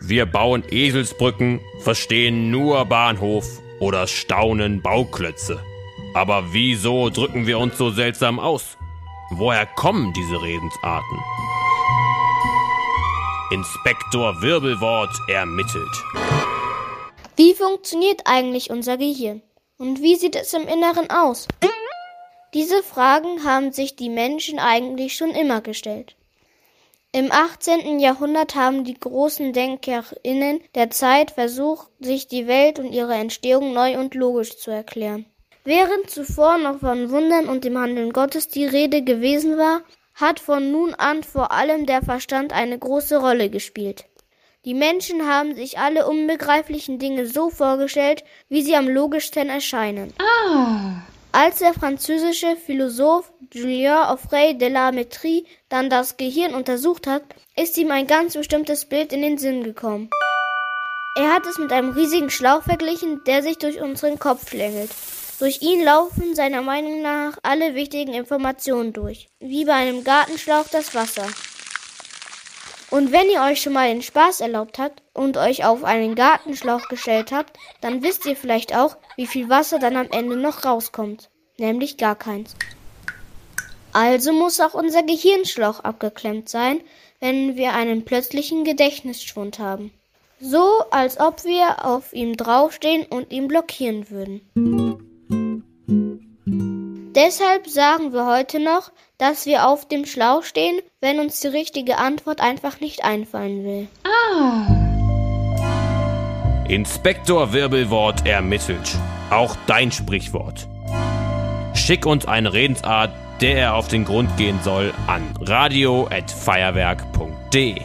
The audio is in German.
Wir bauen Eselsbrücken, verstehen nur Bahnhof oder staunen Bauklötze. Aber wieso drücken wir uns so seltsam aus? Woher kommen diese Redensarten? Inspektor Wirbelwort ermittelt. Wie funktioniert eigentlich unser Gehirn? Und wie sieht es im Inneren aus? Diese Fragen haben sich die Menschen eigentlich schon immer gestellt. Im 18. Jahrhundert haben die großen DenkerInnen der Zeit versucht, sich die Welt und ihre Entstehung neu und logisch zu erklären. Während zuvor noch von Wundern und dem Handeln Gottes die Rede gewesen war, hat von nun an vor allem der Verstand eine große Rolle gespielt. Die Menschen haben sich alle unbegreiflichen Dinge so vorgestellt, wie sie am logischsten erscheinen. Ah. Als der französische Philosoph Julien Offray de la Métrie dann das Gehirn untersucht hat, ist ihm ein ganz bestimmtes Bild in den Sinn gekommen. Er hat es mit einem riesigen Schlauch verglichen, der sich durch unseren Kopf schlängelt. Durch ihn laufen seiner Meinung nach alle wichtigen Informationen durch, wie bei einem Gartenschlauch das Wasser. Und wenn ihr euch schon mal den Spaß erlaubt habt und euch auf einen Gartenschlauch gestellt habt, dann wisst ihr vielleicht auch, wie viel Wasser dann am Ende noch rauskommt. Nämlich gar keins. Also muss auch unser Gehirnschlauch abgeklemmt sein, wenn wir einen plötzlichen Gedächtnisschwund haben. So, als ob wir auf ihm draufstehen und ihn blockieren würden. Deshalb sagen wir heute noch, dass wir auf dem Schlauch stehen, wenn uns die richtige Antwort einfach nicht einfallen will. Ah. Inspektor Wirbelwort ermittelt. Auch dein Sprichwort. Schick uns eine Redensart, der er auf den Grund gehen soll, an radio@feuerwerk.de.